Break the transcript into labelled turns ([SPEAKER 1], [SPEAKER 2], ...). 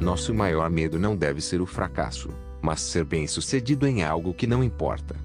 [SPEAKER 1] Nosso maior medo não deve ser o fracasso, mas ser bem-sucedido em algo que não importa.